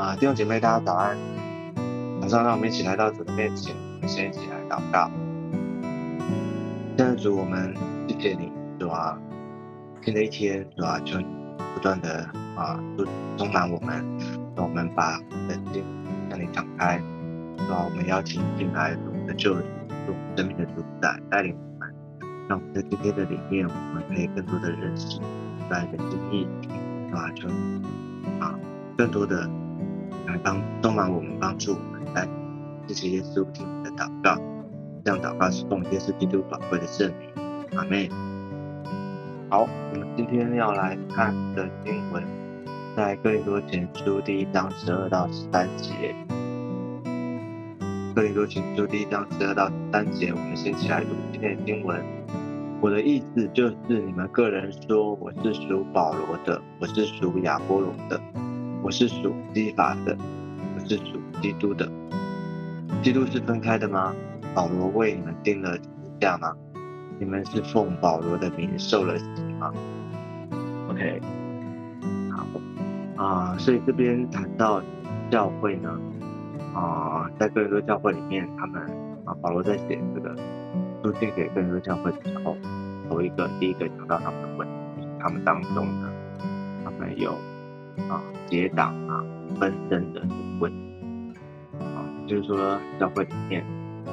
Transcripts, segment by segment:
啊，弟兄姐妹，大家早安。早上，让我们一起来到主的面前，我们先一起来祷告。现在主，我们谢谢你，主啊，新的一天，主啊，求你不断的啊，就充满我们，让我们把我们的心向你敞开，主啊，我们邀请进来我们的救主，做生命的主宰，带领我们，让我们在今天的里面，我们可以更多的认识来的心意，主啊，求啊，更多的。来帮帮忙我们帮助我们来谢谢耶稣听我们的祷告，这样祷告是奉耶稣基督宝贵的圣名，阿妹。好，我们今天要来看的经文在哥林多前书第一章十二到十三节。哥林多前书第一章十二到十三节，我们先起来读今天的经文。我的意思就是，你们个人说我是属保罗的，我是属亚波罗的。我是属基法的，我是属基督的。基督是分开的吗？保罗为你们定了十字架吗？你们是奉保罗的名受了洗吗？OK，好啊，所以这边谈到教会呢，啊，在各个教会里面，他们啊，保罗在写这个书信给各个教会的时候，头一个第一个讲到他们的问题，他们当中呢，他们有。啊，结党啊，纷争的问题啊，就是说教会里面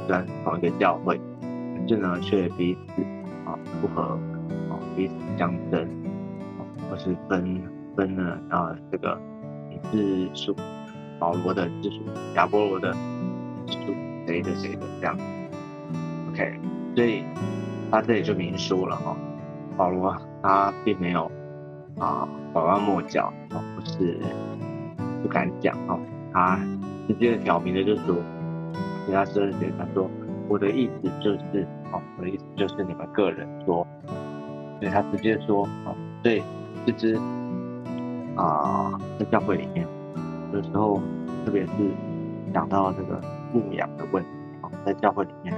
虽然同一个教会，可是呢却彼此啊不和啊，彼此相争啊，或是分分了啊，这个你是属保罗的，是属亚波罗的，属谁的谁的这样，OK，所以他这里就明说了哈，保罗他并没有。啊，拐弯抹角哦，不是不敢讲哦，他直接的挑明的就说，其他十二节他说，我的意思就是哦，我的意思就是你们个人说，所以他直接说哦，所以这只啊，在教会里面，有时候特别是讲到这个牧养的问题啊，在教会里面，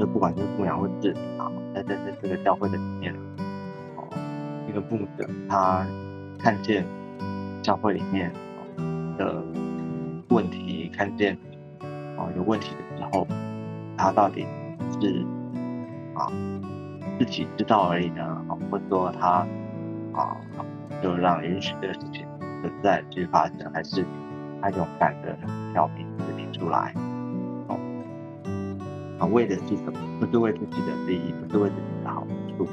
就不管是牧养或是啊，在在在这个教会的里面。一个牧者，他看见教会里面的问题，看见啊有问题的时候，他到底是啊自己知道而已呢，啊，或者说他啊就让允许这个事情存在继续发生，还是他勇敢的挑明指明出来，哦啊为的是什么？不是为自己的利益，不是为自己的好处，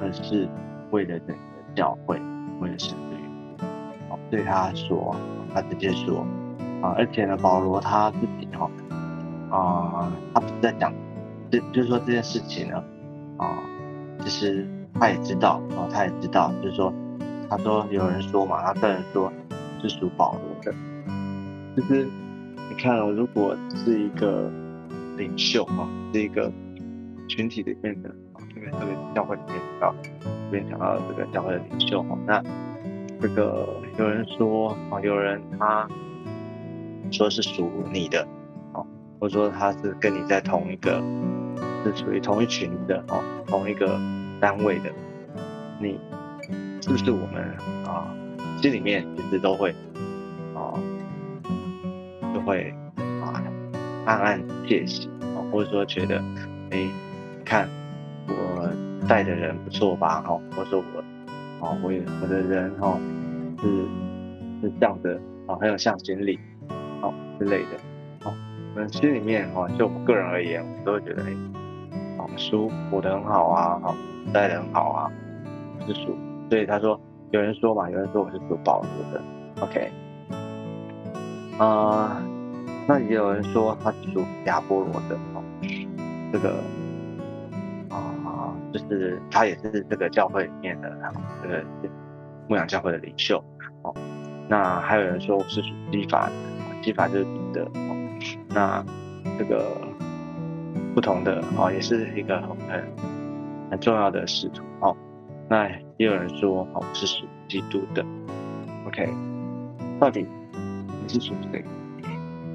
而是。为了整个教会，为了神的缘故，对他说，他直接说，啊，而且呢，保罗他自己哈，啊，他不是在讲，就就是说这件事情呢，啊，其实他也知道，啊，他也知道，就是说，他说有人说嘛，他个人说是属保罗的，就是你看，如果是一个领袖啊，是一个群体里面的。特别特别教会里面讲到，这边讲到这个教会的领袖哈，那这个有人说啊，有人他说是属你的，哦，或者说他是跟你在同一个，是属于同一群的哦，同一个单位的，你是不是我们啊心里面其实都会啊，就会啊暗暗窃喜啊，或者说觉得哎看。带的人不错吧？哈，或者说我，哦，我也我的人哈是是这样的，哦，很有向心力，哦之类的，哦，我们心里面哈，就我个人而言，我都会觉得，哎，哦，书活得很好啊，好带的很好啊，是属，所以他说，有人说嘛，有人说我是属保罗的，OK，啊，那也有人说他是属亚波罗的，哦，这个。就是他也是这个教会里面的这个牧养教会的领袖哦。那还有人说我是属基法的，基法就是彼得哦。那这个不同的哦，也是一个很很重要的使徒哦。那也有人说哦我是属基督的。OK，到底你是属谁？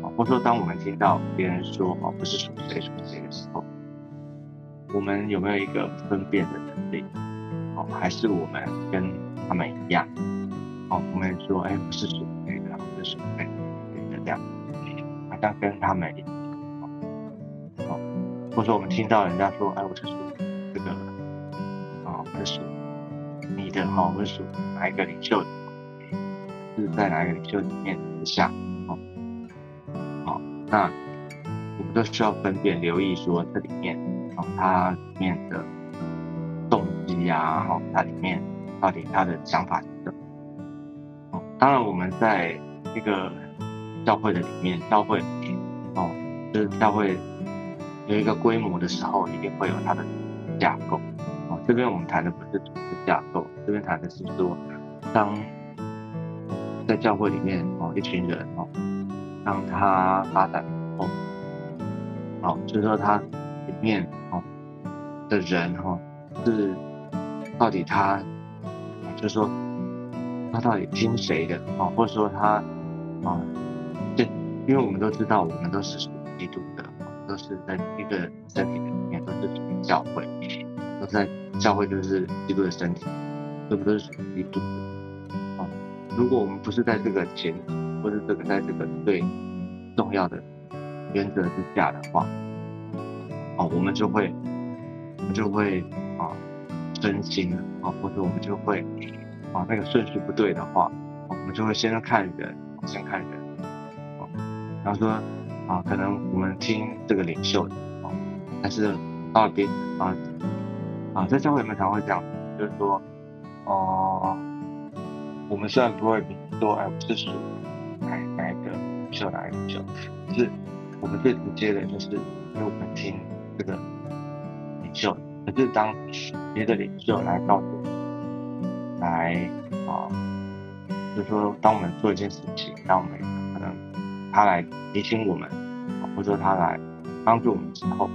哦，或者说当我们听到别人说哦不是属谁属谁的时候。我们有没有一个分辨的能力？哦，还是我们跟他们一样？哦，我们说，哎，不是属谁的，我是属于的这样，好像跟他们一样，哦，或者说我们听到人家说，哎，我是属这个，啊，我是属你的哈，我是属哪一个领袖，是在哪一个领袖里面之下，哦，好，那我们都需要分辨、留意说这里面，它里面的动机呀，哈，它里面到底他的想法是什么？哦，当然我们在一个教会的里面，教会哦，就是教会有一个规模的时候，一定会有它的架构。哦，这边我们谈的不是组织架构，这边谈的是说，当在教会里面哦，一群人哦，当他发展后，哦，就是说他里面的人哈，是到底他，就是说他到底听谁的哦，或者说他。啊，这因为我们都知道，我们都是属于基督的，都是在一个身体里面，都是属于教会，都在教会就是基督的身体，都不是属于基督的。啊，如果我们不是在这个前提，或是这个在这个最重要的原则之下的话，哦，我们就会，我们就会啊分心，啊，或者我们就会啊那个顺序不对的话，我们就会先看人。先看人，啊，然后说啊，可能我们听这个领袖的，啊，但是到了别啊啊，在教会里面常会讲，就是说，哦，我们虽然不会说，哎，我是属哪哪个领袖哪个领袖，是我们最直接的就是，因为我们听这个袖，可是当别的领袖来告诉我，来啊。就是说，当我们做一件事情，当我们可能他来提醒我们，或者说他来帮助我们之后，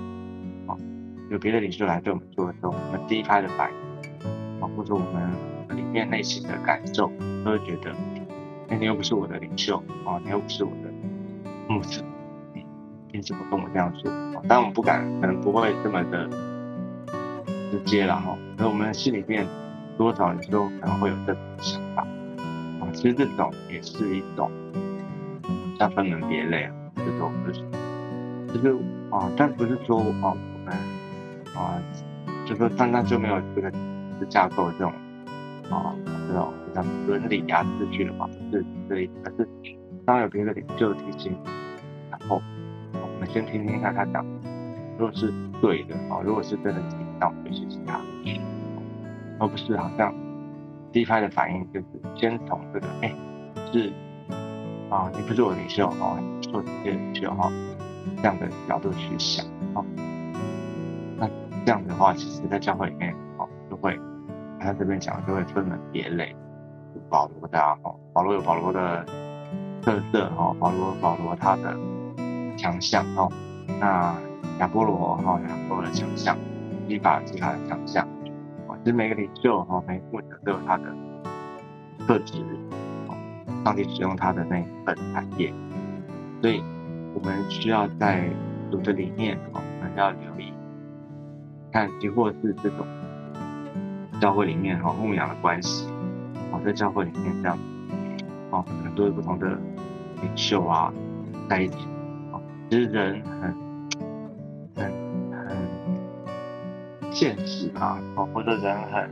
啊，有别的领袖来对我们做的时候，我们第一拍的反应，啊，或者我们里面内心的感受，都会觉得，哎，你又不是我的领袖，啊，你又不是我的牧师，你凭什么跟我这样说？啊，当然我们不敢，可能不会这么的直接了哈，可我们心里面多少有时候可能会有这种想法啊。其实这种也是一种，像分门别类啊，这种就是，就是啊，但不是说啊，我们啊，就说单单就没有这个架构这种啊，这种像伦理啊秩序的嘛，不是这意思。是当有别的领袖提醒，然后我们先听听看他讲，如果是对的啊，如果是真的，那我们就学习他，而不是好像。第一拍的反应就是先从这个，哎，是啊，你不是我领袖哦，做这些领袖哈，这样的角度去想哦。那这样的话，其实在教会里面哦，就会他这边讲就会分门别类，保罗的哦，保罗有保罗的特色哈，保罗保罗他的强项哦，那亚波罗哈亚波罗的强项，伊法是他的强项。其实每个领袖哈，每个牧者都有他的特质，上帝使用他的那一份产业，所以我们需要在主的理念哦，我们要留意，看，亦或是这种教会里面哈牧养的关系，哦，在教会里面这样，哦，很多不同的领袖啊在一起，哦，其实人很。现实啊，哦，或者人很，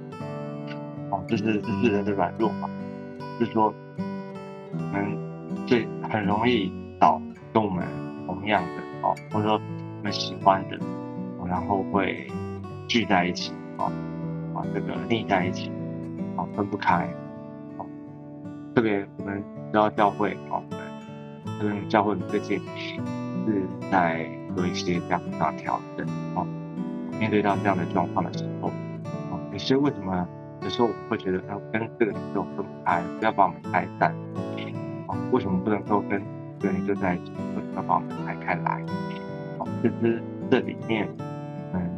哦，就是这是人的软弱嘛，就是说，我们最很容易找跟我们同样的哦，或者说我们喜欢的，然后会聚在一起，哦，啊，这个腻在一起，哦，分不开，哦，特别我们知道教会，哦，我们教会最近是在做一些这样的调整，哦。面对到这样的状况的时候，啊，有些为什么有时候我们会觉得要跟这个领袖分开，不要把我们拆散，啊，为什么不能够跟这个领袖在一起，为什么要把我们拆开来？啊，其实这里面，嗯，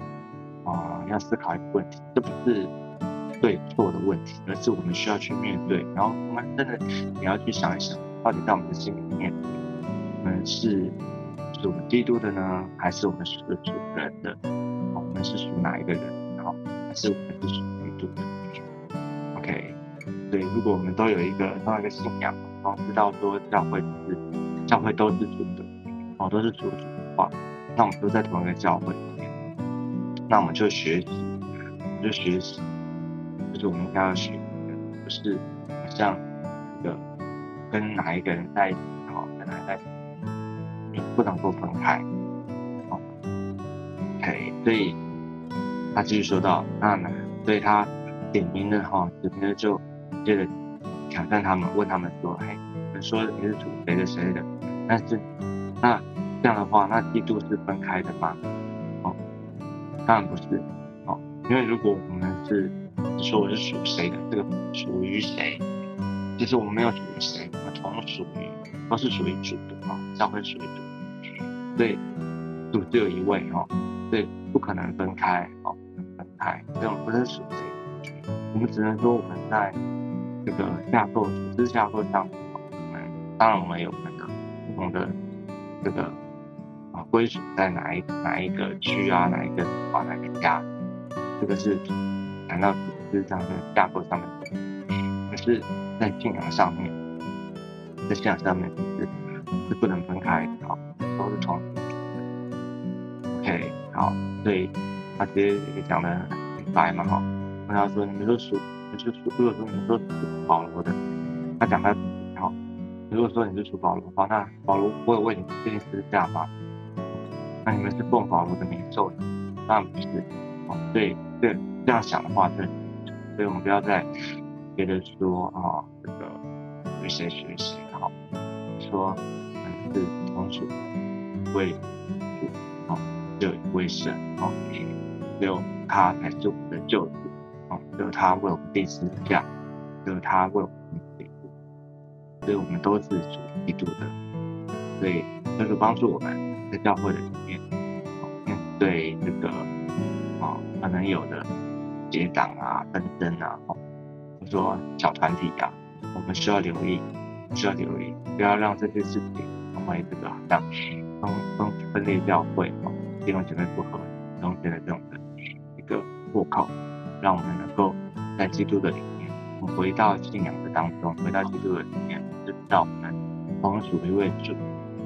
啊，要思考一个问题，这不是对错的问题，而是我们需要去面对。然后我们真的你要去想一想，到底在我们的心里面，我们是属基督的呢，还是我们是属人的？是属哪一个人？然后，还是我们是属于主的？OK，对，如果我们都有一个另外一个信仰。然后知道说教会是教会都是主的，哦，都是主主的话，那我们都在同一个教会里面，那我们就学习，就学习，就是我们应该要学的，不是好像这个跟哪一个人在一起，然后，跟哪一个在一起，不能够分开，哦，OK，所以他继续说到，那呢，所以他点名的哈，点名的就接着。挑战他们，问他们说：“哎，你们说你是属谁的谁的？但是那这样的话，那基督是分开的吗？哦，当然不是。哦，因为如果我们是说我是属谁的，这个属于谁？其实我们没有属于谁，我们同属于都是属于主的哦，教会属于主，所以主只有一位哦，所以不可能分开哦，不能分开，这种不是属谁，我们只能说我们在。”这个架构组织架构上，我们当然我们有那个不同的这个啊归属在哪一哪一个区啊，哪一个啊哪个家，这个是谈到组织上的架构上面，可是，在信仰上面，在信仰上面是是不能分开，好，都是从 OK，好，所以他直接也讲的很白嘛，哈，跟他说你们都属。就是属如果说你说属保罗的，他讲他好。如果说你是属保罗的话，那保罗不会为你定十字架吗？那你们是奉保罗的名受的，那不是。哦，对对这样想的话，就所以我们不要再觉得说啊，这个为谁学习好，说们是同属为主，哦，只有一位神，哦，只有他才是我们的救主。哦，只有他为我们立十字架，只有他为我们背负，所以我们都是属基督的，所以就是帮助我们在教会里面，面对这个啊可能有的结党啊纷争啊，或者说小团体啊，我们需要留意，需要留意，不要让这些事情成为这个好像分分分裂教会哦，弟兄姐妹不和中间的这种的一个破口。让我们能够在基督的里面，我们回到信仰的当中，回到基督的里面，知道我们同属一位主，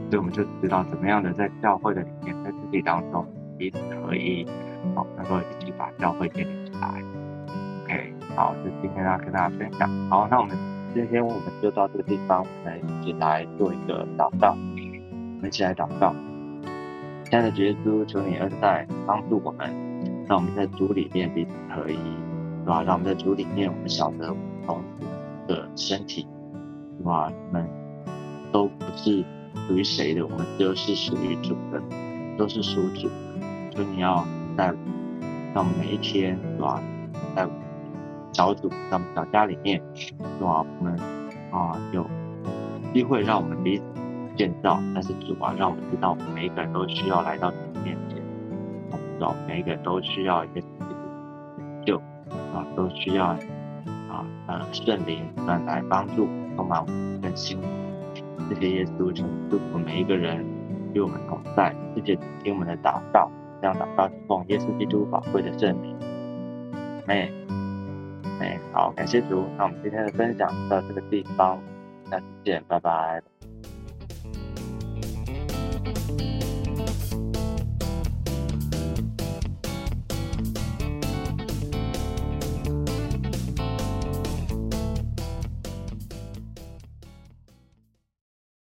所以我们就知道怎么样的在教会的里面，在自己当中彼此合一，好，能够一起把教会建立起来。OK，好，就今天要跟大家分享。好，那我们今天我们就到这个地方，我们一起来做一个祷告，我们一起来祷告。亲爱的耶稣，求你恩待帮助我们。让我们在主里面彼此合一，是吧？让我们在主里面，我们晓得我们的身体，是吧？我们都不是属于谁的，我们都是属于主的，都是属主的。所以你要在让我们每一天，是吧？在小组、在我们小家里面，是吧？我们啊有机会让我们彼此建造，但是主啊，让我们知道，我们每一个人都需要来到。每一个都需要一个救啊，都需要啊呃圣灵来帮助，充满我们更新。谢谢耶稣，请祝福每一个人与我们同在，谢谢听我们的祷告，这样祷告是奉耶稣基督宝贵的圣名。哎哎，好，感谢主，那我们今天的分享到这个地方，下次见，拜拜。